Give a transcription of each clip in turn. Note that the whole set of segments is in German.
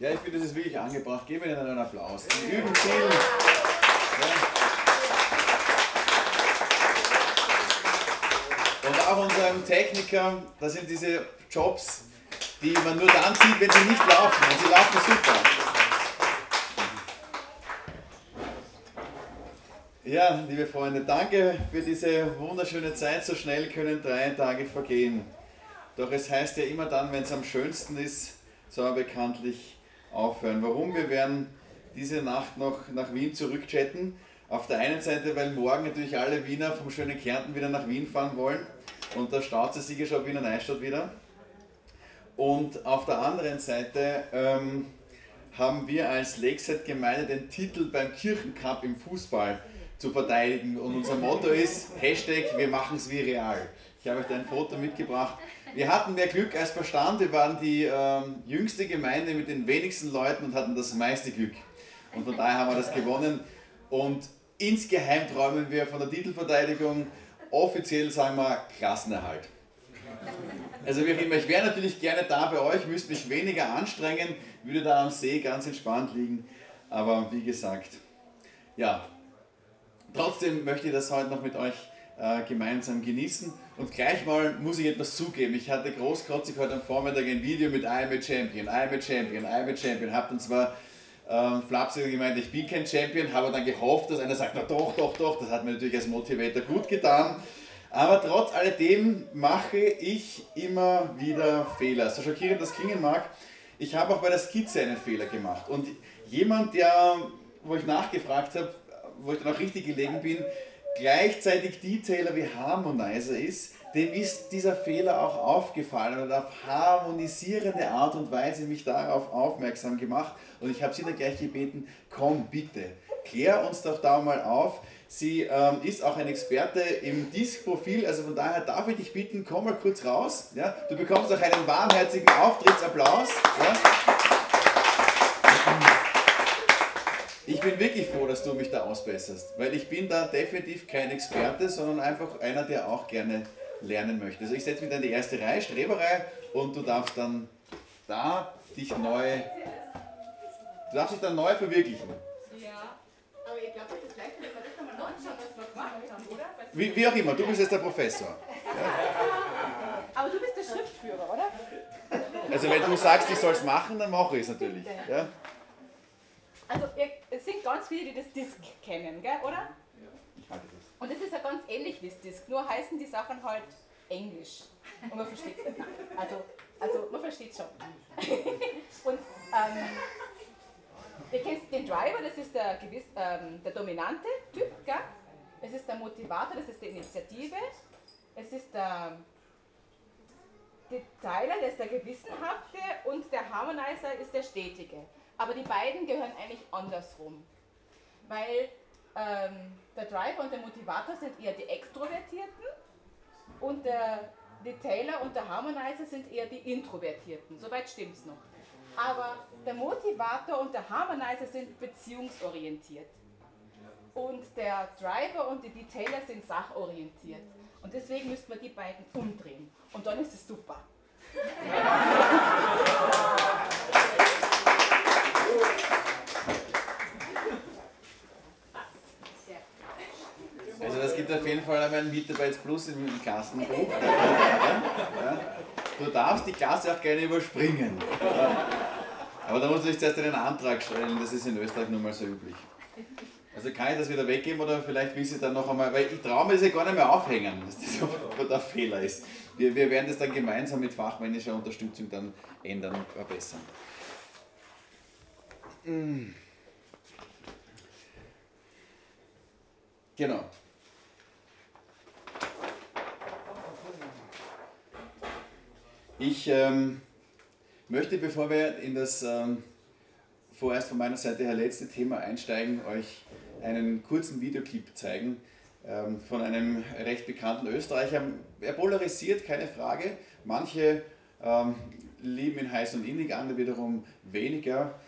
Ja, ich finde, das ist wirklich angebracht. Geben wir ihnen einen Applaus. Die üben viel. Ja. Und auch unserem Techniker, das sind diese Jobs, die man nur dann sieht, wenn sie nicht laufen. Und sie laufen super. Ja, liebe Freunde, danke für diese wunderschöne Zeit. So schnell können drei Tage vergehen. Doch es heißt ja immer dann, wenn es am schönsten ist, soll man bekanntlich aufhören. Warum? Wir werden diese Nacht noch nach Wien zurückchatten. Auf der einen Seite, weil morgen natürlich alle Wiener vom schönen Kärnten wieder nach Wien fahren wollen. Und da staut sich sicher schon Wiener Neustadt wieder. Und auf der anderen Seite ähm, haben wir als Lakeside-Gemeinde den Titel beim Kirchencup im Fußball zu verteidigen. Und unser Motto ist Hashtag wir machen es wie real. Ich habe euch da ein Foto mitgebracht. Wir hatten mehr Glück als Verstand. Wir waren die ähm, jüngste Gemeinde mit den wenigsten Leuten und hatten das meiste Glück. Und von daher haben wir das gewonnen. Und insgeheim träumen wir von der Titelverteidigung. Offiziell sagen wir Klassenerhalt. Also wie auch immer, ich wäre natürlich gerne da bei euch, müsste mich weniger anstrengen, würde da am See ganz entspannt liegen. Aber wie gesagt, ja, Trotzdem möchte ich das heute noch mit euch äh, gemeinsam genießen. Und gleich mal muss ich etwas zugeben. Ich hatte großkotzig heute am Vormittag ein Video mit I'm a Champion, I'm a Champion, I'm a Champion. Hab dann zwar ähm, flapsig gemeint, ich bin kein Champion, habe dann gehofft, dass einer sagt, na doch, doch, doch. Das hat mir natürlich als Motivator gut getan. Aber trotz alledem mache ich immer wieder Fehler. So schockierend das klingen mag, ich habe auch bei der Skizze einen Fehler gemacht. Und jemand, der, wo ich nachgefragt habe, wo ich dann auch richtig gelegen bin, gleichzeitig Detailer wie Harmonizer ist, dem ist dieser Fehler auch aufgefallen und auf harmonisierende Art und Weise mich darauf aufmerksam gemacht. Und ich habe sie dann gleich gebeten, komm bitte, klär uns doch da mal auf. Sie ähm, ist auch ein Experte im Disk-Profil, also von daher darf ich dich bitten, komm mal kurz raus. Ja? Du bekommst auch einen warmherzigen Auftrittsapplaus. Ja? Ich bin wirklich froh, dass du mich da ausbesserst, weil ich bin da definitiv kein Experte, sondern einfach einer, der auch gerne lernen möchte. Also ich setze mich dann in die erste Reihe, Streberei, und du darfst dann da dich neu, du darfst dich dann neu verwirklichen. Ja, aber ich glaube, das ist leicht, wenn wir das einmal anschauen, was wir gemacht haben, oder? Wie, wie auch immer, du bist jetzt der Professor. Ja. Aber du bist der Schriftführer, oder? Also wenn du sagst, ich soll es machen, dann mache ich es natürlich. Ja? Also es sind ganz viele, die das Disk kennen, gell, oder? Ja, ich halte das. Und es ist ja ganz ähnlich wie das Disk, nur heißen die Sachen halt Englisch. Und man versteht es nicht. Also, also man versteht es schon. Und ähm, ihr kennt den Driver, das ist der, gewiss, ähm, der dominante Typ, gell? Es ist der Motivator, das ist die Initiative. Es ist der Detailer, das ist der Gewissenhafte und der Harmonizer ist der Stetige. Aber die beiden gehören eigentlich andersrum. Weil ähm, der Driver und der Motivator sind eher die Extrovertierten und der Detailer und der Harmonizer sind eher die Introvertierten. Soweit stimmt es noch. Aber der Motivator und der Harmonizer sind beziehungsorientiert. Und der Driver und die Detailer sind sachorientiert. Und deswegen müssten wir die beiden umdrehen. Und dann ist es super. Gibt auf jeden Fall einmal ein Mitarbeits Plus im Klassenbuch. Du darfst die Klasse auch gerne überspringen. Aber da muss ich zuerst einen Antrag stellen, das ist in Österreich nun mal so üblich. Also kann ich das wieder weggeben oder vielleicht will sie dann noch einmal, weil ich traue mir das ja gar nicht mehr aufhängen, dass das der Fehler ist. Wir, wir werden das dann gemeinsam mit fachmännischer Unterstützung dann ändern und verbessern. Mm. Genau. Ich ähm, möchte, bevor wir in das ähm, vorerst von meiner Seite her letzte Thema einsteigen, euch einen kurzen Videoclip zeigen ähm, von einem recht bekannten Österreicher. Er polarisiert, keine Frage. Manche ähm, lieben ihn heiß und innig, andere wiederum weniger.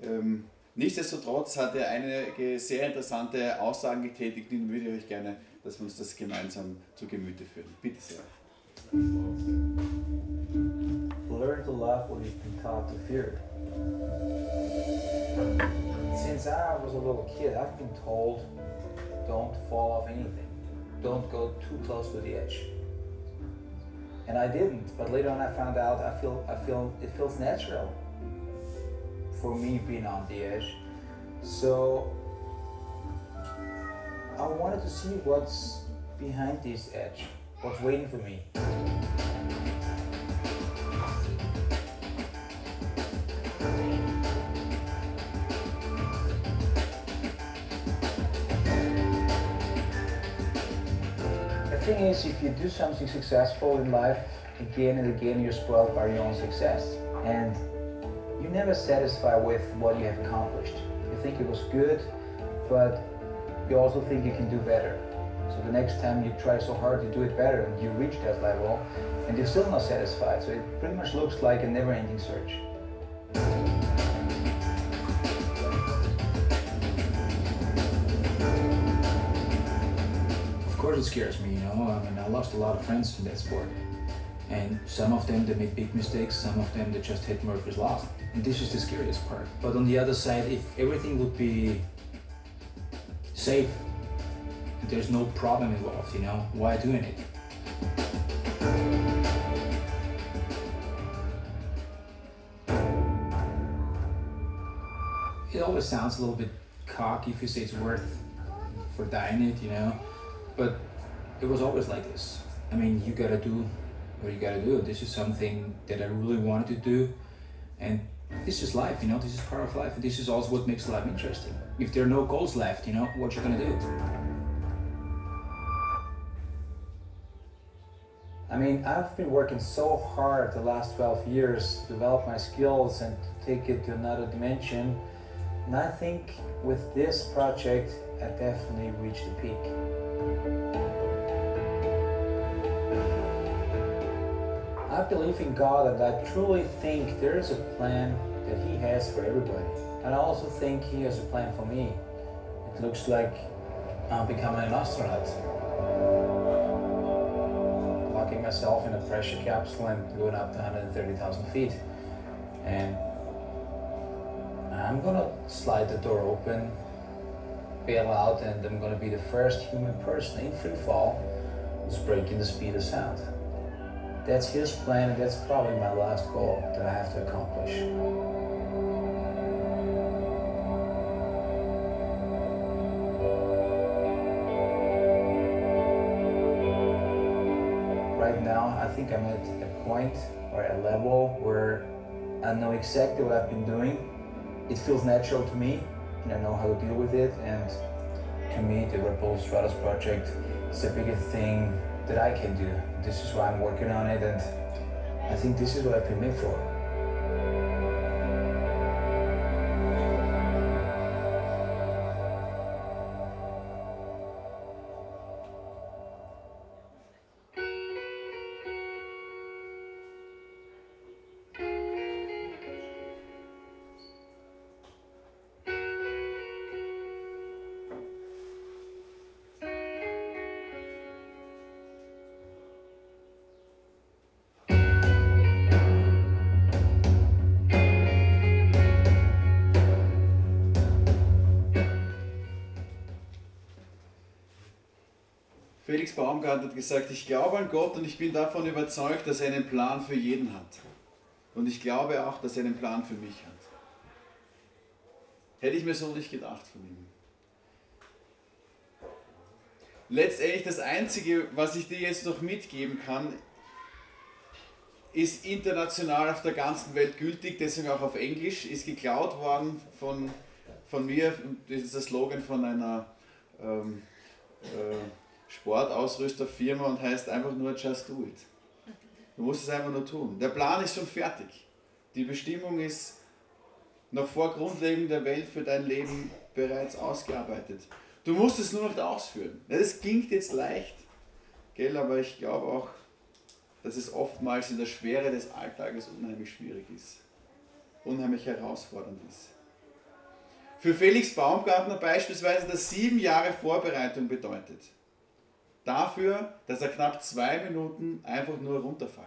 Ähm, nichtsdestotrotz hat er einige sehr interessante Aussagen getätigt, die würde ich euch gerne, dass wir uns das gemeinsam zu Gemüte führen. Bitte sehr. Learn to love what you've been taught to fear. Since I was a little kid, I've been told don't fall off anything, don't go too close to the edge. And I didn't, but later on I found out I feel I feel it feels natural for me being on the edge. So I wanted to see what's behind this edge, what's waiting for me. Thing is, if you do something successful in life, again and again you're spoiled by your own success. And you're never satisfied with what you have accomplished. You think it was good, but you also think you can do better. So the next time you try so hard to do it better and you reach that level and you're still not satisfied. So it pretty much looks like a never-ending search. It scares me, you know. I mean, I lost a lot of friends in that sport. And some of them, they made big mistakes. Some of them, they just hit Murphy's Law. And this is the scariest part. But on the other side, if everything would be safe, there's no problem involved, you know, why doing it? It always sounds a little bit cocky if you say it's worth for dying it, you know, but it was always like this. I mean, you gotta do what you gotta do. This is something that I really wanted to do, and this is life, you know. This is part of life, this is also what makes life interesting. If there are no goals left, you know, what you're gonna do? I mean, I've been working so hard the last 12 years to develop my skills and to take it to another dimension. And I think with this project, I definitely reached the peak. I believe in God and I truly think there is a plan that He has for everybody. And I also think He has a plan for me. It looks like I'm becoming an astronaut. Locking myself in a pressure capsule and going up to 130,000 feet. And I'm gonna slide the door open, bail out, and I'm gonna be the first human person in free fall who's breaking the speed of sound. That's his plan, and that's probably my last goal that I have to accomplish. Right now, I think I'm at a point or a level where I know exactly what I've been doing. It feels natural to me, and I know how to deal with it. And to me, the Red Bull Stratus project is the biggest thing that I can do. This is why I'm working on it, and I think this is what I've been made for. Felix Baumgart hat gesagt, ich glaube an Gott und ich bin davon überzeugt, dass er einen Plan für jeden hat. Und ich glaube auch, dass er einen Plan für mich hat. Hätte ich mir so nicht gedacht von ihm. Letztendlich das Einzige, was ich dir jetzt noch mitgeben kann, ist international auf der ganzen Welt gültig, deswegen auch auf Englisch, ist geklaut worden von, von mir. Das ist der Slogan von einer ähm, äh, Sportausrüsterfirma und heißt einfach nur Just Do It. Du musst es einfach nur tun. Der Plan ist schon fertig. Die Bestimmung ist noch vor Grundlegung der Welt für dein Leben bereits ausgearbeitet. Du musst es nur noch ausführen. Das klingt jetzt leicht, gell, aber ich glaube auch, dass es oftmals in der Schwere des Alltages unheimlich schwierig ist. Unheimlich herausfordernd ist. Für Felix Baumgartner beispielsweise, dass sieben Jahre Vorbereitung bedeutet dafür, dass er knapp zwei Minuten einfach nur runterfällt.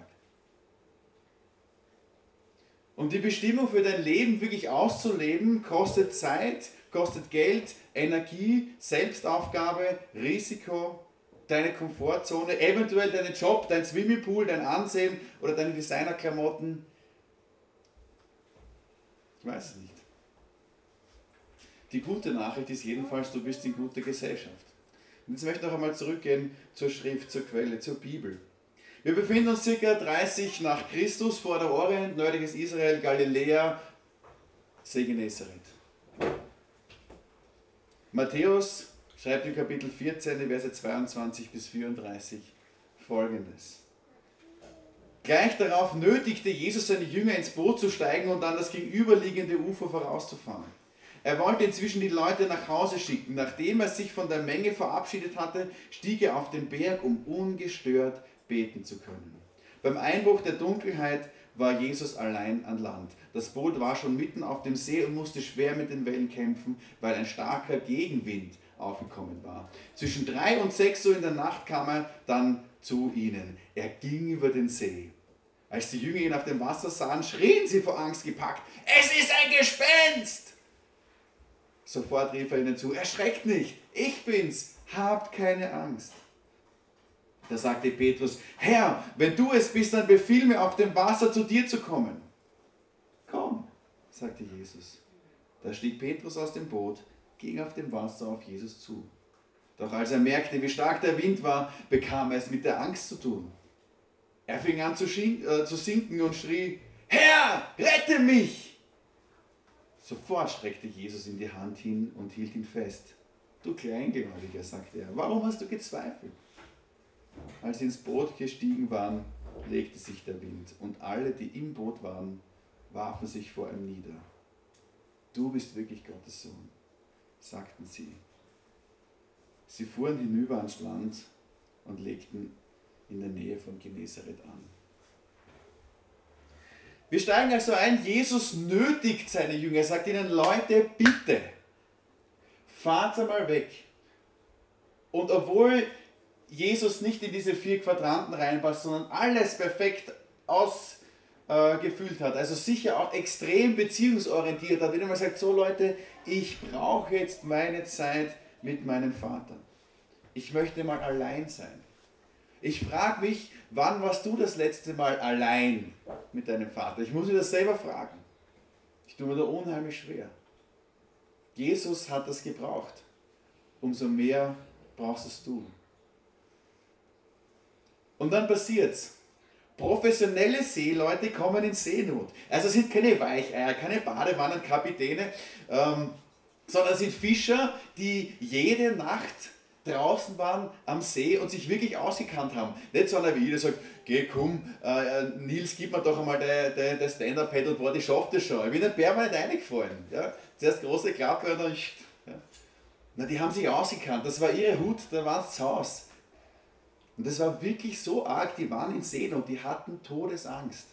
Und die Bestimmung für dein Leben wirklich auszuleben, kostet Zeit, kostet Geld, Energie, Selbstaufgabe, Risiko, deine Komfortzone, eventuell deinen Job, dein Swimmingpool, dein Ansehen oder deine Designerklamotten. Ich weiß es nicht. Die gute Nachricht ist jedenfalls, du bist in guter Gesellschaft. Und jetzt möchte ich noch einmal zurückgehen zur Schrift, zur Quelle, zur Bibel. Wir befinden uns ca. 30 nach Christus vor der Orient, nördliches Israel, Galiläa, See. Matthäus schreibt in Kapitel 14, die Verse 22 bis 34 folgendes. Gleich darauf nötigte Jesus seine Jünger ins Boot zu steigen und an das gegenüberliegende Ufer vorauszufahren. Er wollte inzwischen die Leute nach Hause schicken. Nachdem er sich von der Menge verabschiedet hatte, stieg er auf den Berg, um ungestört beten zu können. Beim Einbruch der Dunkelheit war Jesus allein an Land. Das Boot war schon mitten auf dem See und musste schwer mit den Wellen kämpfen, weil ein starker Gegenwind aufgekommen war. Zwischen drei und sechs Uhr in der Nacht kam er dann zu ihnen. Er ging über den See. Als die Jünger ihn auf dem Wasser sahen, schrien sie vor Angst gepackt, es ist ein Gespenst! Sofort rief er ihnen zu, erschreckt nicht, ich bin's, habt keine Angst. Da sagte Petrus, Herr, wenn du es bist, dann befiehl mir auf dem Wasser zu dir zu kommen. Komm, sagte Jesus. Da stieg Petrus aus dem Boot, ging auf dem Wasser auf Jesus zu. Doch als er merkte, wie stark der Wind war, bekam er es mit der Angst zu tun. Er fing an zu, äh, zu sinken und schrie, Herr, rette mich! Sofort streckte Jesus ihm die Hand hin und hielt ihn fest. Du Kleingläubiger, sagte er, warum hast du gezweifelt? Als sie ins Boot gestiegen waren, legte sich der Wind und alle, die im Boot waren, warfen sich vor ihm nieder. Du bist wirklich Gottes Sohn, sagten sie. Sie fuhren hinüber ans Land und legten in der Nähe von Genezareth an. Wir steigen also ein, Jesus nötigt seine Jünger, er sagt ihnen, Leute, bitte, fahrt einmal weg. Und obwohl Jesus nicht in diese vier Quadranten reinpasst, sondern alles perfekt ausgefüllt äh, hat, also sicher auch extrem beziehungsorientiert hat, wenn man sagt, so Leute, ich brauche jetzt meine Zeit mit meinem Vater. Ich möchte mal allein sein. Ich frage mich, wann warst du das letzte Mal allein mit deinem Vater? Ich muss mir das selber fragen. Ich tue mir da unheimlich schwer. Jesus hat das gebraucht. Umso mehr brauchst es du. Und dann passiert's. Professionelle Seeleute kommen in Seenot. Also sind keine Weicheier, keine Badewannenkapitäne, ähm, sondern sind Fischer, die jede Nacht draußen waren am See und sich wirklich ausgekannt haben. Nicht so einer wie ich, der sagt, geh komm, äh, Nils, gib mir doch einmal dein, dein, Stand-Up-Paddleboard, ich schaff das schon. Ich bin nicht permanent reingefallen. Ja? Zuerst große Klappe und dann... Ja. Na, die haben sich ausgekannt, das war ihre Hut, da waren sie zu Hause. Und das war wirklich so arg, die waren in See und die hatten Todesangst.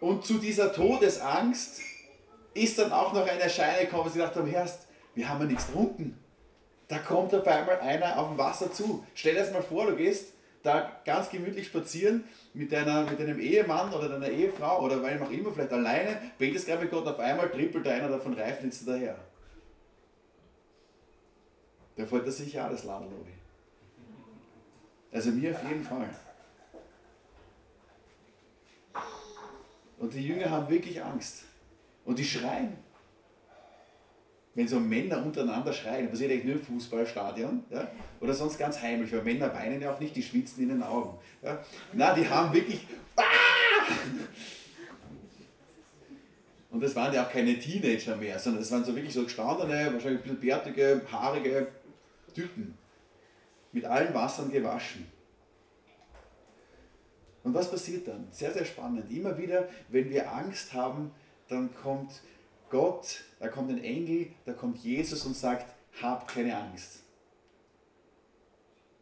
Und zu dieser Todesangst ist dann auch noch eine Erscheinung gekommen, sie gedacht haben, Herrst, wir haben ja nichts getrunken. Da kommt auf einmal einer auf dem Wasser zu. Stell dir das mal vor, du gehst da ganz gemütlich spazieren mit, deiner, mit deinem Ehemann oder deiner Ehefrau oder weil auch immer, vielleicht alleine, betest gerade mit Gott, auf einmal trippelt einer davon Reifnitz daher. Da fällt das sicher alles Laden, Lobi. Also mir auf jeden Fall. Und die Jünger haben wirklich Angst. Und die schreien wenn so Männer untereinander schreien, passiert eigentlich nur im Fußballstadion ja? oder sonst ganz heimlich, weil Männer weinen ja auch nicht, die schwitzen in den Augen. Ja? Na, die haben wirklich. Ah! Und das waren ja auch keine Teenager mehr, sondern das waren so wirklich so gestandene, wahrscheinlich ein bisschen bärtige, haarige Typen. Mit allen Wassern gewaschen. Und was passiert dann? Sehr, sehr spannend. Immer wieder, wenn wir Angst haben, dann kommt Gott, da kommt ein Engel, da kommt Jesus und sagt, habt keine Angst.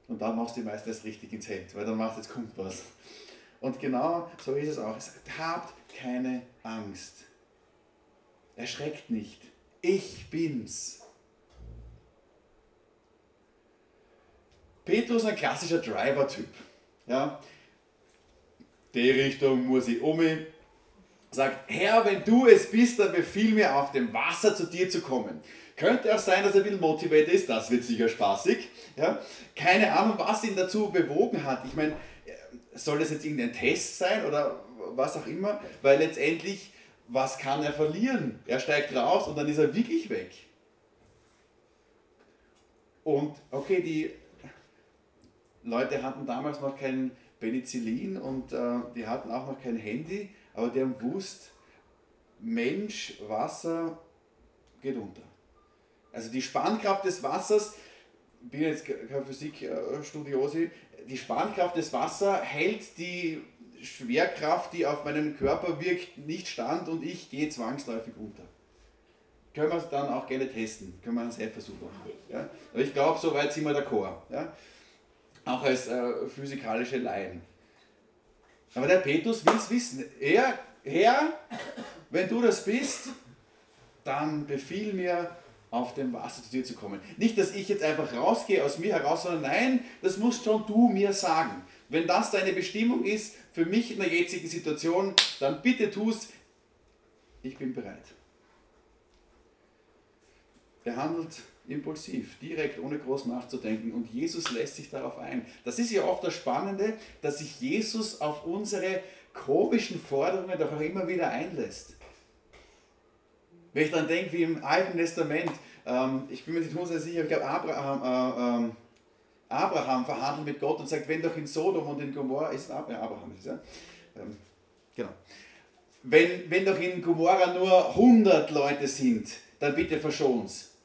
Und dann machst du die meistens richtig ins Hemd, weil dann macht jetzt kommt was. Und genau so ist es auch. Er sagt, habt keine Angst. Erschreckt nicht. Ich bin's. Petrus ist ein klassischer Driver-Typ. Ja, die Richtung muss ich um, sagt, Herr, wenn du es bist, dann befiehl mir auf dem Wasser zu dir zu kommen. Könnte auch sein, dass er ein bisschen motiviert ist, das wird sicher spaßig. Ja? Keine Ahnung, was ihn dazu bewogen hat. Ich meine, soll das jetzt irgendein Test sein oder was auch immer? Weil letztendlich, was kann er verlieren? Er steigt raus und dann ist er wirklich weg. Und okay, die Leute hatten damals noch kein Penicillin und äh, die hatten auch noch kein Handy, aber die haben gewusst, Mensch, Wasser geht unter. Also die Spannkraft des Wassers, ich bin jetzt kein Physikstudiosi, die Spannkraft des Wassers hält die Schwerkraft, die auf meinen Körper wirkt, nicht stand und ich gehe zwangsläufig unter. Können wir es dann auch gerne testen, können wir einen Selbstversuch machen. Ja? Aber ich glaube, soweit sind wir d'accord. Ja? Auch als äh, physikalische Laien. Aber der Petrus will es wissen. Er, Herr, wenn du das bist, dann befiehl mir, auf dem Wasser zu dir zu kommen. Nicht, dass ich jetzt einfach rausgehe aus mir heraus, sondern nein, das musst schon du mir sagen. Wenn das deine Bestimmung ist für mich in der jetzigen Situation, dann bitte tust, ich bin bereit. Er handelt impulsiv, direkt, ohne groß nachzudenken und Jesus lässt sich darauf ein. Das ist ja oft das Spannende, dass sich Jesus auf unsere komischen Forderungen doch auch immer wieder einlässt. Wenn ich dann denke, wie im Alten Testament, ähm, ich bin mir nicht hundertprozentig sicher, ich glaube, Abraham, äh, ähm, Abraham verhandelt mit Gott und sagt, wenn doch in Sodom und in Gomorra, ist Abraham, ist ja? Ähm, genau. Wenn, wenn doch in Gomorra nur 100 Leute sind, dann bitte verschon's.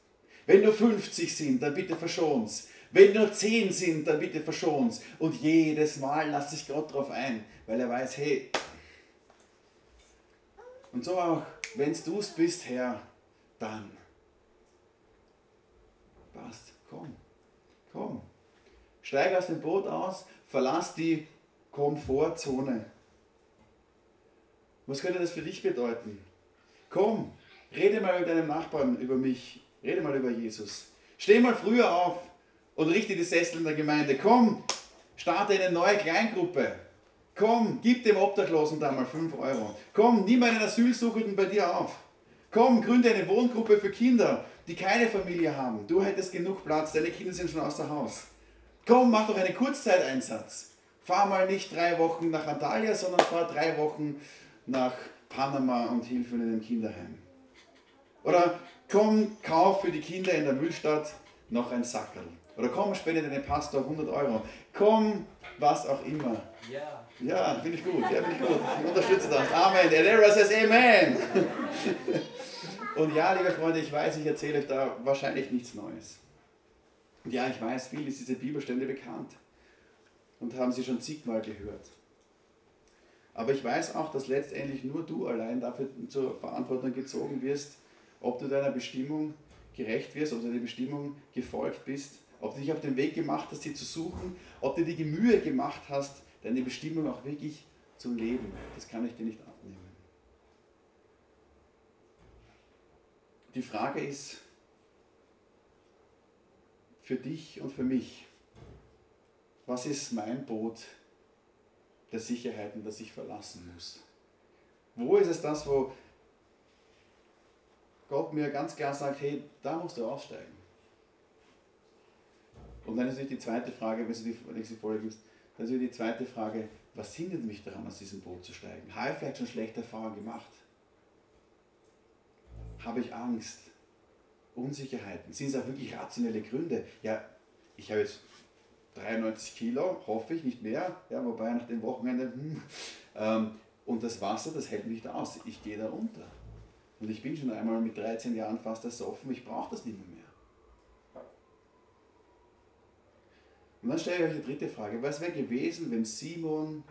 Wenn nur 50 sind, dann bitte verschon's. Wenn nur 10 sind, dann bitte verschon's. Und jedes Mal lasst sich Gott darauf ein, weil er weiß, hey, und so auch wenn du es bist, Herr, dann passt. Komm, komm. Steig aus dem Boot aus, verlass die Komfortzone. Was könnte das für dich bedeuten? Komm, rede mal mit deinem Nachbarn über mich, rede mal über Jesus. Steh mal früher auf und richte die Sessel in der Gemeinde. Komm, starte eine neue Kleingruppe. Komm, gib dem Obdachlosen da mal 5 Euro. Komm, nimm einen Asylsuchenden bei dir auf. Komm, gründe eine Wohngruppe für Kinder, die keine Familie haben. Du hättest genug Platz, deine Kinder sind schon außer Haus. Komm, mach doch einen Kurzzeiteinsatz. Fahr mal nicht drei Wochen nach Antalya, sondern fahr drei Wochen nach Panama und hilf in einem Kinderheim. Oder komm, kauf für die Kinder in der Müllstadt noch ein Sackerl. Oder komm, spende deinem Pastor 100 Euro. Komm, was auch immer. Ja. Ja, finde ich gut. Ja, finde ich gut. Ich unterstütze das. Amen. Der Lehrer says Amen. Und ja, liebe Freunde, ich weiß, ich erzähle euch da wahrscheinlich nichts Neues. Und ja, ich weiß, viel ist diese Bibelstände bekannt und haben sie schon zigmal gehört. Aber ich weiß auch, dass letztendlich nur du allein dafür zur Verantwortung gezogen wirst, ob du deiner Bestimmung gerecht wirst, ob du deiner Bestimmung gefolgt bist, ob du dich auf den Weg gemacht hast, sie zu suchen, ob du dir die Mühe gemacht hast, deine Bestimmung auch wirklich zu leben. Das kann ich dir nicht abnehmen. Die Frage ist für dich und für mich, was ist mein Boot der Sicherheiten, das ich verlassen muss? Wo ist es das, wo Gott mir ganz klar sagt, hey, da musst du aussteigen? Und dann ist natürlich die zweite Frage, wenn du die nächste Folge gibst, dann ist die zweite Frage, was hindert mich daran, aus diesem Boot zu steigen? Habe ich vielleicht schon schlechte Erfahrungen gemacht? Habe ich Angst? Unsicherheiten? Sind es auch wirklich rationelle Gründe? Ja, ich habe jetzt 93 Kilo, hoffe ich, nicht mehr. Ja, wobei nach dem Wochenende, hm, ähm, und das Wasser, das hält mich da aus. Ich gehe da runter. Und ich bin schon einmal mit 13 Jahren fast ersoffen, ich brauche das nicht mehr. Und dann stelle ich euch die dritte Frage. Was wäre gewesen, wenn Simon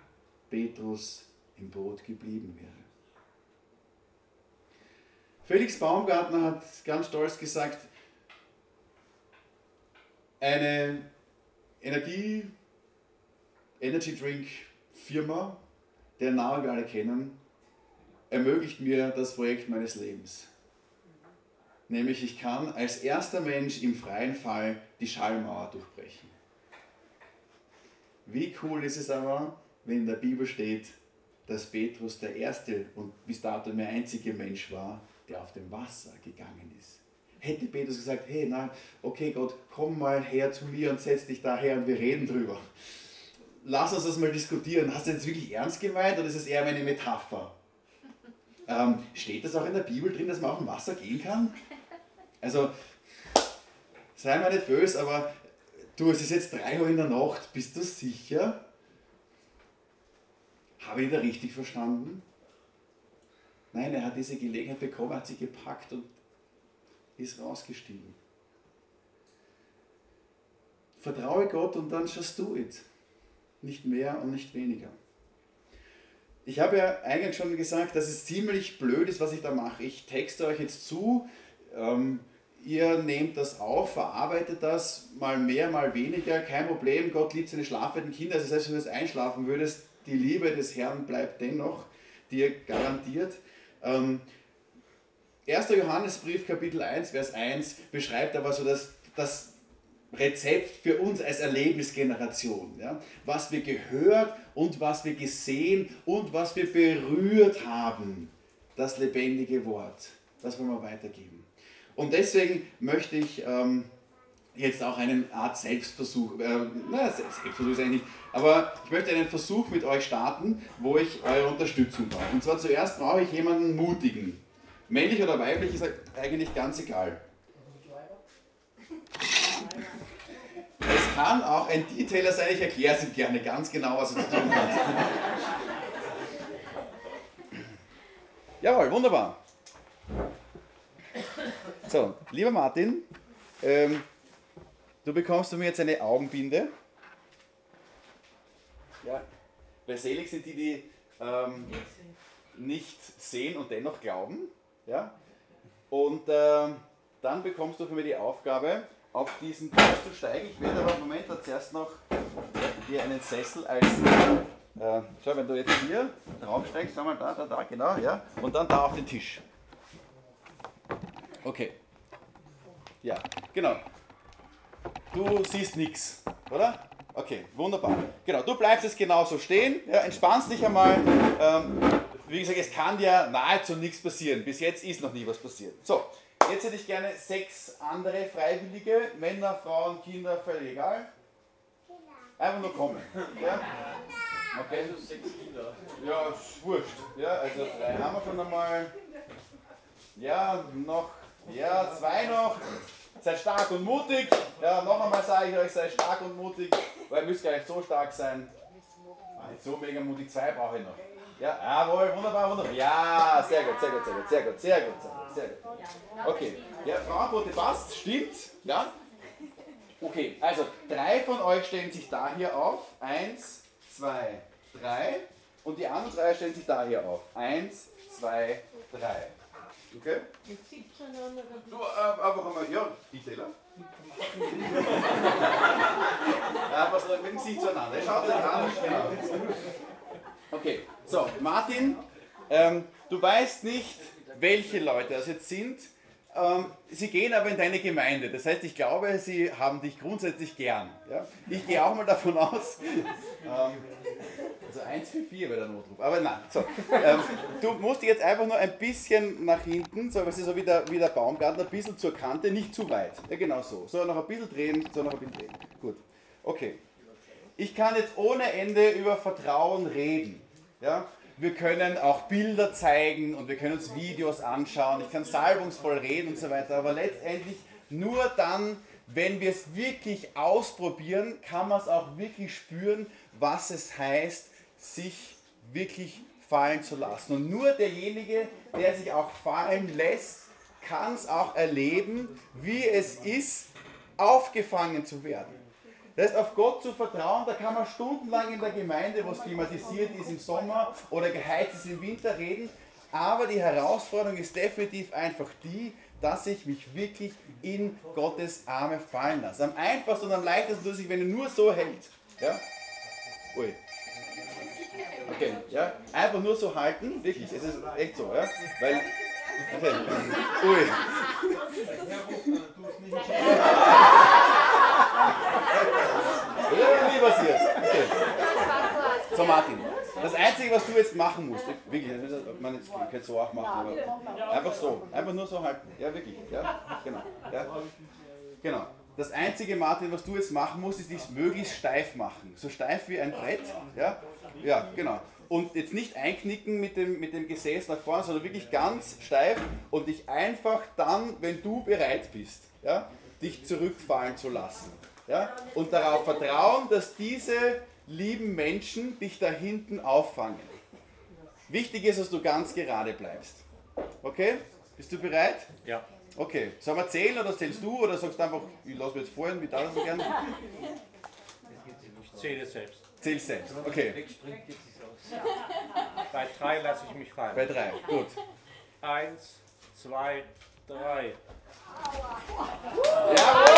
Petrus im Boot geblieben wäre? Felix Baumgartner hat ganz stolz gesagt, eine Energie, Energy Drink Firma, deren Namen wir alle kennen, ermöglicht mir das Projekt meines Lebens. Nämlich ich kann als erster Mensch im freien Fall die Schallmauer durchbrechen. Wie cool ist es aber, wenn in der Bibel steht, dass Petrus der erste und bis dato der einzige Mensch war, der auf dem Wasser gegangen ist. Hätte Petrus gesagt, hey, na, okay Gott, komm mal her zu mir und setz dich da her und wir reden drüber. Lass uns das mal diskutieren. Hast du das wirklich ernst gemeint oder ist es eher eine Metapher? Ähm, steht das auch in der Bibel drin, dass man auf dem Wasser gehen kann? Also, sei mal nicht böse, aber du, es ist jetzt 3 Uhr in der Nacht, bist du sicher? Habe ich da richtig verstanden? Nein, er hat diese Gelegenheit bekommen, hat sie gepackt und ist rausgestiegen. Vertraue Gott und dann just do it. Nicht mehr und nicht weniger. Ich habe ja eingangs schon gesagt, dass es ziemlich blöd ist, was ich da mache. Ich texte euch jetzt zu, ähm, ihr nehmt das auf, verarbeitet das, mal mehr, mal weniger, kein Problem. Gott liebt seine schlafenden Kinder. Also selbst wenn du jetzt einschlafen würdest, die Liebe des Herrn bleibt dennoch dir garantiert. Ähm, 1. Johannesbrief, Kapitel 1, Vers 1 beschreibt aber so das, das Rezept für uns als Erlebnisgeneration. Ja? Was wir gehört und was wir gesehen und was wir berührt haben. Das lebendige Wort. Das wollen wir weitergeben. Und deswegen möchte ich ähm, jetzt auch eine Art Selbstversuch, äh, naja, Selbstversuch ist eigentlich aber ich möchte einen Versuch mit euch starten, wo ich eure Unterstützung brauche. Und zwar zuerst brauche ich jemanden mutigen. Männlich oder weiblich ist eigentlich ganz egal. Kann auch ein Detailer sein, ich erkläre es ihm gerne ganz genau, was er zu tun hat. Jawohl, wunderbar. So, lieber Martin, ähm, du bekommst von mir jetzt eine Augenbinde. Ja, weil selig sind die, die ähm, nicht sehen und dennoch glauben. Ja? Und ähm, dann bekommst du von mir die Aufgabe, auf diesen Tisch zu steigen. Ich werde aber im Moment zuerst noch dir einen Sessel als. Äh, schau, wenn du jetzt hier draufsteigst, schau mal da, da, da, genau, ja, und dann da auf den Tisch. Okay. Ja, genau. Du siehst nichts, oder? Okay, wunderbar. Genau, du bleibst jetzt genauso stehen, ja, entspannst dich einmal. Ähm, wie gesagt, es kann ja nahezu nichts passieren. Bis jetzt ist noch nie was passiert. So, jetzt hätte ich gerne sechs andere Freiwillige, Männer, Frauen, Kinder, völlig egal. Einfach nur kommen. Ja? Okay. Also sechs Kinder. Ja, ist wurscht. Ja, also drei haben wir schon einmal. Ja, noch. Ja, zwei noch. Seid stark und mutig. Ja, noch einmal sage ich euch, seid stark und mutig. Weil ihr müsst gar nicht so stark sein. Nicht so mega mutig. Zwei brauche ich noch. Ja, jawohl, wunderbar, wunderbar. Ja, sehr gut, sehr gut, sehr gut, sehr gut, sehr gut, sehr gut. Okay, ja, Frauenquote passt, stimmt, ja. Okay, also drei von euch stellen sich da hier auf. Eins, zwei, drei. Und die anderen drei stellen sich da hier auf. Eins, zwei, drei. Okay? Du, äh, einfach einmal, ja, Detailer. einfach so mit dem Gesicht zueinander. Schaut euch an. Okay, so, Martin, ähm, du weißt nicht, welche Leute das jetzt sind. Ähm, sie gehen aber in deine Gemeinde. Das heißt, ich glaube, sie haben dich grundsätzlich gern. Ja? Ich gehe auch mal davon aus. Ähm, also 1 für 4 wäre der Notruf. Aber nein, so. Ähm, du musst jetzt einfach nur ein bisschen nach hinten, so, so wie, der, wie der Baumgartner, ein bisschen zur Kante, nicht zu weit. Ja, genau so. So, noch ein bisschen drehen, so noch ein bisschen drehen. Gut. Okay. Ich kann jetzt ohne Ende über Vertrauen reden. Ja? Wir können auch Bilder zeigen und wir können uns Videos anschauen. Ich kann salbungsvoll reden und so weiter. Aber letztendlich nur dann, wenn wir es wirklich ausprobieren, kann man es auch wirklich spüren, was es heißt, sich wirklich fallen zu lassen. Und nur derjenige, der sich auch fallen lässt, kann es auch erleben, wie es ist, aufgefangen zu werden. Das heißt, auf Gott zu vertrauen, da kann man stundenlang in der Gemeinde, wo es klimatisiert ist im Sommer oder geheizt ist im Winter, reden. Aber die Herausforderung ist definitiv einfach die, dass ich mich wirklich in Gottes Arme fallen lasse. Am einfachsten und am leichtesten tut sich, wenn er nur so hält. Ja? Ui. Okay, ja? Einfach nur so halten, wirklich, es ist echt so, ja? Weil. Okay. Ui. Ja, nie passiert. Okay. So Martin, das Einzige, was du jetzt machen musst, wirklich, man jetzt, ich könnte so auch machen, aber einfach so, einfach nur so halten. Ja, wirklich, ja, genau. Ja. Genau. Das Einzige, Martin, was du jetzt machen musst, ist dich möglichst steif machen. So steif wie ein Brett. Ja, ja genau. Und jetzt nicht einknicken mit dem, mit dem Gesäß nach vorne, sondern wirklich ganz steif und dich einfach dann, wenn du bereit bist, ja, dich zurückfallen zu lassen. Ja, und darauf vertrauen, dass diese lieben Menschen dich da hinten auffangen. Wichtig ist, dass du ganz gerade bleibst. Okay? Bist du bereit? Ja. Okay. Sollen wir zählen oder zählst du oder sagst du einfach, ich lasse mich jetzt vorhin, wie da das so gerne? Ich zähle selbst. Zähl selbst. Okay. Bei drei lasse ich mich fallen. Bei drei. Gut. Eins, zwei, drei. Jawohl!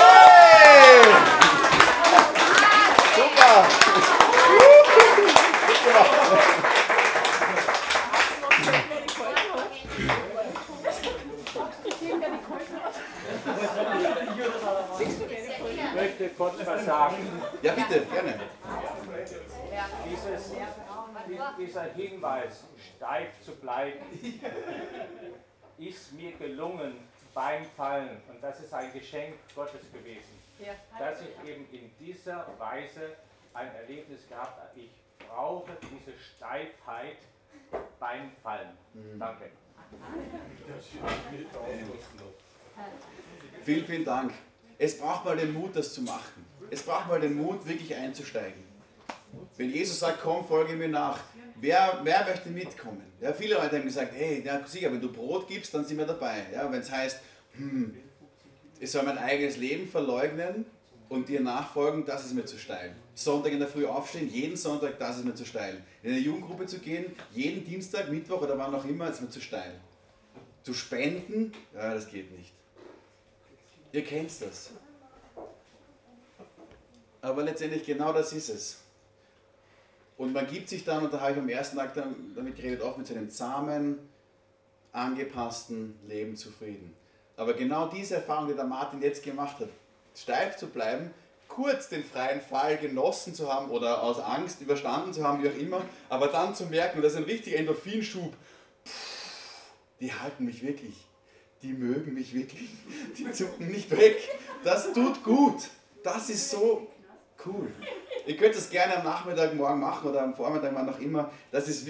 Super! Ich möchte kurz was sagen. Ja, bitte, gerne. Dieses, dieser Hinweis, steif zu bleiben, ist mir gelungen beim Fallen. Und das ist ein Geschenk Gottes gewesen. Dass ich eben in dieser Weise ein Erlebnis gehabt habe. Ich brauche diese Steifheit beim Fallen. Danke. Vielen, vielen Dank. Es braucht mal den Mut, das zu machen. Es braucht mal den Mut, wirklich einzusteigen. Wenn Jesus sagt, komm, folge mir nach, wer, wer möchte mitkommen? Ja, viele Leute haben gesagt, hey, ja, sicher, wenn du Brot gibst, dann sind wir dabei. Ja, wenn es heißt, hm, ich soll mein eigenes Leben verleugnen und dir nachfolgen, das ist mir zu steil. Sonntag in der Früh aufstehen, jeden Sonntag, das ist mir zu steil. In eine Jugendgruppe zu gehen, jeden Dienstag, Mittwoch oder wann auch immer, ist mir zu steil. Zu spenden, ja, das geht nicht. Ihr kennt das. Aber letztendlich genau das ist es. Und man gibt sich dann, und da habe ich am ersten Tag damit geredet, auch mit seinem zahmen, angepassten Leben zufrieden. Aber genau diese Erfahrung, die der Martin jetzt gemacht hat, steif zu bleiben, kurz den freien Fall genossen zu haben oder aus Angst überstanden zu haben, wie auch immer, aber dann zu merken, das ist ein richtiger Endorphinschub, die halten mich wirklich, die mögen mich wirklich, die zucken nicht weg. Das tut gut. Das ist so cool. Ihr könnt es gerne am Nachmittag morgen machen oder am Vormittag, wann auch immer. Das ist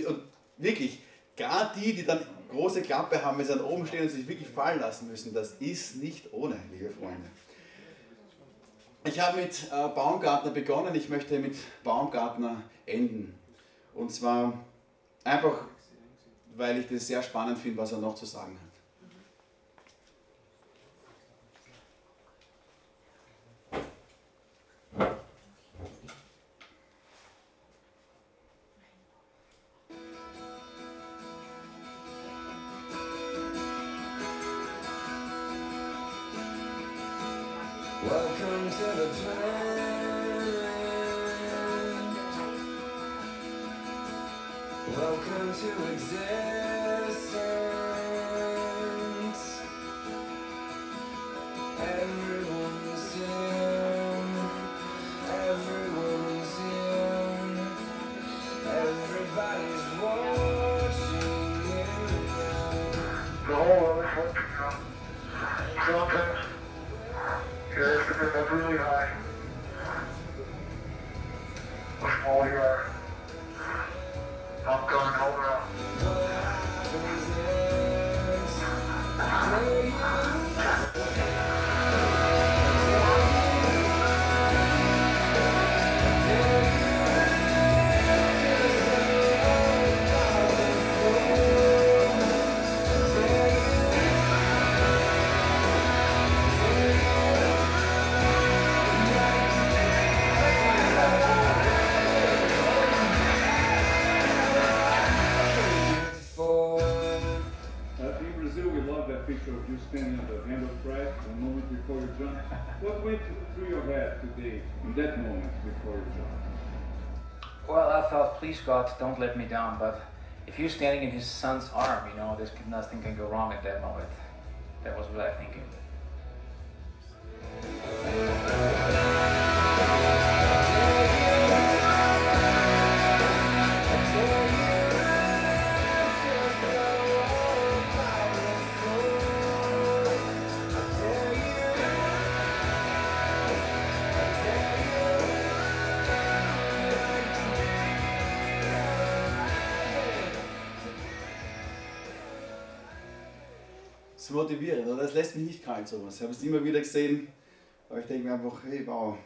wirklich, gerade die, die dann große Klappe haben, wenn sie dann oben stehen und sich wirklich fallen lassen müssen, das ist nicht ohne, liebe Freunde. Ich habe mit äh, Baumgartner begonnen, ich möchte mit Baumgartner enden. Und zwar einfach, weil ich das sehr spannend finde, was er noch zu sagen hat. The whole other country, you know. Sometimes, yeah, it's really high. A small What went through your head today, in that moment before you jump? Well, I thought, please God, don't let me down. But if you're standing in His Son's arm, you know, there's nothing can go wrong at that moment. That was what I was thinking. Thank Ist motivierend, oder? Das lässt mich nicht kalt, sowas. Ich habe es immer wieder gesehen, aber ich denke mir einfach, hey, wow.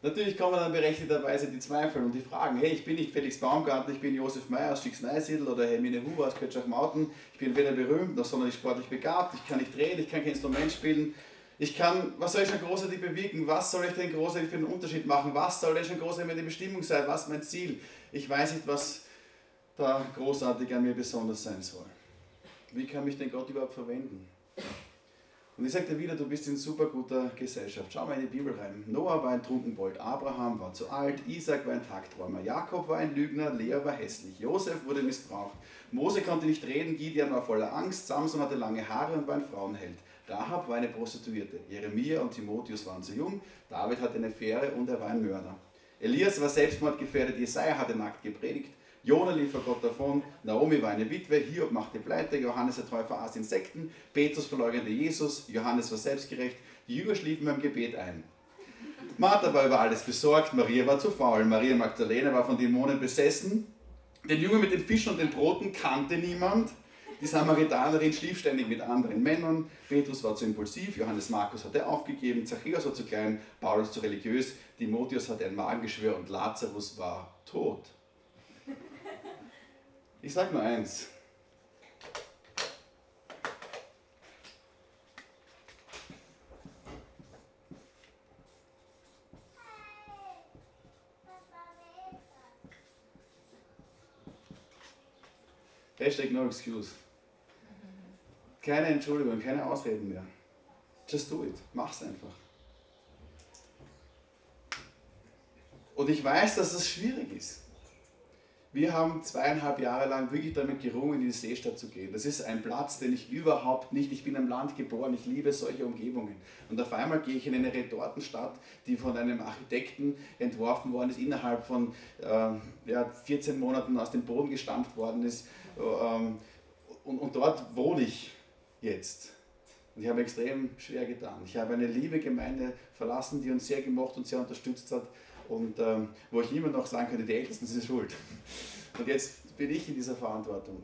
Natürlich kommen dann berechtigterweise die Zweifel und die Fragen, hey, ich bin nicht Felix Baumgarten, ich bin Josef Meyer aus Schicksneisidl oder Hermine Huber aus Kötschach-Mauten, ich bin weder berühmt noch sonderlich sportlich begabt, ich kann nicht drehen, ich kann kein Instrument spielen, ich kann, was soll ich schon großartig bewirken, was soll ich denn großartig für einen Unterschied machen, was soll denn schon großartig meine Bestimmung sein, was mein Ziel, ich weiß nicht, was da großartig an mir besonders sein soll. Wie kann mich denn Gott überhaupt verwenden? Und ich sagte wieder, du bist in super guter Gesellschaft. Schau mal in die Bibel rein. Noah war ein Trunkenbold, Abraham war zu alt, Isaac war ein Tagträumer, Jakob war ein Lügner, Lea war hässlich, Josef wurde missbraucht, Mose konnte nicht reden, Gideon war voller Angst, Samson hatte lange Haare und war ein Frauenheld. Rahab war eine Prostituierte, Jeremia und Timotheus waren zu jung, David hatte eine Fähre und er war ein Mörder. Elias war selbstmordgefährdet, Jesaja hatte nackt gepredigt, Jona lief vor Gott davon, Naomi war eine Witwe, Hiob machte Pleite, Johannes der Täufer aß Insekten, Petrus verleugnete Jesus, Johannes war selbstgerecht, die Jünger schliefen beim Gebet ein. Martha war über alles besorgt, Maria war zu faul, Maria Magdalena war von Dämonen besessen, den Jünger mit den Fischen und den Broten kannte niemand, die Samaritanerin schlief ständig mit anderen Männern, Petrus war zu impulsiv, Johannes Markus hatte aufgegeben, Zachäus war zu klein, Paulus zu religiös, Timotheus hatte ein Magengeschwür und Lazarus war tot. Ich sage nur eins. Hashtag no excuse. Keine Entschuldigung, keine Ausreden mehr. Just do it. Mach's einfach. Und ich weiß, dass es schwierig ist. Wir haben zweieinhalb Jahre lang wirklich damit gerungen, in die Seestadt zu gehen. Das ist ein Platz, den ich überhaupt nicht, ich bin am Land geboren, ich liebe solche Umgebungen. Und auf einmal gehe ich in eine Retortenstadt, die von einem Architekten entworfen worden ist, innerhalb von äh, ja, 14 Monaten aus dem Boden gestampft worden ist. Ähm, und, und dort wohne ich jetzt. Und ich habe extrem schwer getan. Ich habe eine liebe Gemeinde verlassen, die uns sehr gemocht und sehr unterstützt hat und ähm, wo ich immer noch sagen könnte, die Ältesten sind schuld. Und jetzt bin ich in dieser Verantwortung.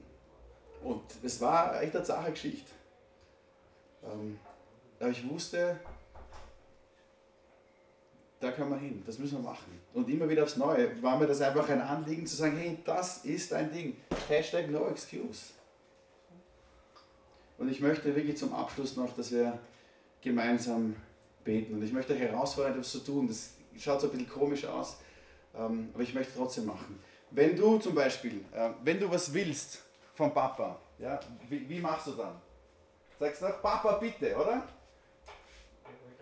Und es war echt eine zache Geschichte. Ähm, aber ich wusste, da können wir hin, das müssen wir machen. Und immer wieder aufs Neue war mir das einfach ein Anliegen zu sagen, hey, das ist ein Ding. Hashtag no excuse. Und ich möchte wirklich zum Abschluss noch, dass wir gemeinsam beten. Und ich möchte euch herausfordern, etwas zu tun. Das schaut so ein bisschen komisch aus, ähm, aber ich möchte trotzdem machen. Wenn du zum Beispiel, äh, wenn du was willst vom Papa, ja, wie, wie machst du dann? Sagst du noch, Papa bitte, oder?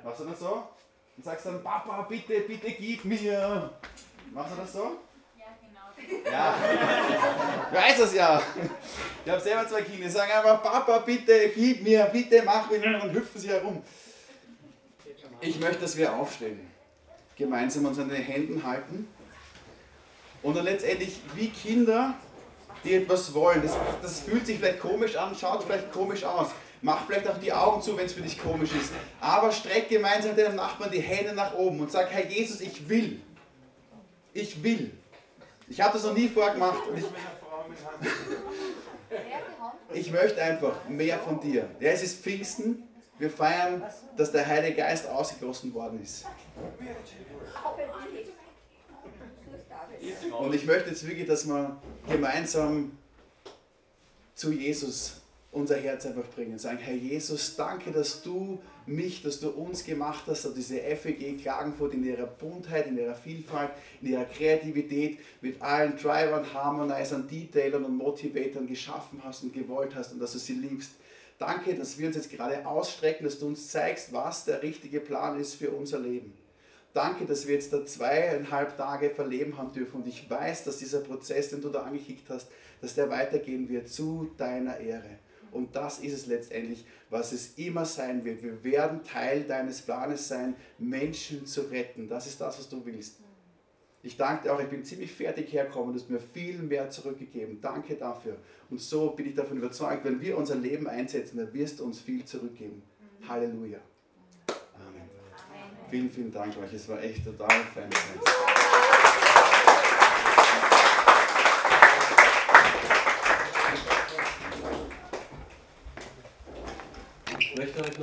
Machst du das so? Und sagst dann, Papa bitte, bitte gib mir. Machst du das so? Ja, ich weiß es ja. Ich habe selber zwei Kinder, die sagen einfach, Papa, bitte, gib mir, bitte, mach mich und hüpfen sie herum. Ich möchte, dass wir aufstehen, gemeinsam uns an den Händen halten und dann letztendlich wie Kinder, die etwas wollen. Das, das fühlt sich vielleicht komisch an, schaut vielleicht komisch aus. Mach vielleicht auch die Augen zu, wenn es für dich komisch ist. Aber streck gemeinsam mit deinem Nachbarn die Hände nach oben und sag, Herr Jesus, ich will. Ich will. Ich habe das noch nie vorgemacht. Und ich, ich möchte einfach mehr von dir. Ja, es ist Pfingsten. Wir feiern, dass der Heilige Geist ausgegossen worden ist. Und ich möchte jetzt wirklich, dass wir gemeinsam zu Jesus unser Herz einfach bringen. Sagen, Herr Jesus, danke, dass du mich, dass du uns gemacht hast, dass diese FEG Klagenfurt in ihrer Buntheit, in ihrer Vielfalt, in ihrer Kreativität mit allen Drivern, Harmonizern, Detailern und Motivatoren geschaffen hast und gewollt hast und dass du sie liebst. Danke, dass wir uns jetzt gerade ausstrecken, dass du uns zeigst, was der richtige Plan ist für unser Leben. Danke, dass wir jetzt da zweieinhalb Tage verleben haben dürfen und ich weiß, dass dieser Prozess, den du da angekickt hast, dass der weitergehen wird zu deiner Ehre. Und das ist es letztendlich, was es immer sein wird. Wir werden Teil deines Planes sein, Menschen zu retten. Das ist das, was du willst. Ich danke dir auch, ich bin ziemlich fertig hergekommen, du hast mir viel mehr zurückgegeben. Danke dafür. Und so bin ich davon überzeugt, wenn wir unser Leben einsetzen, dann wirst du uns viel zurückgeben. Halleluja. Amen. Vielen, vielen Dank euch. Es war echt total fein. möchte euch noch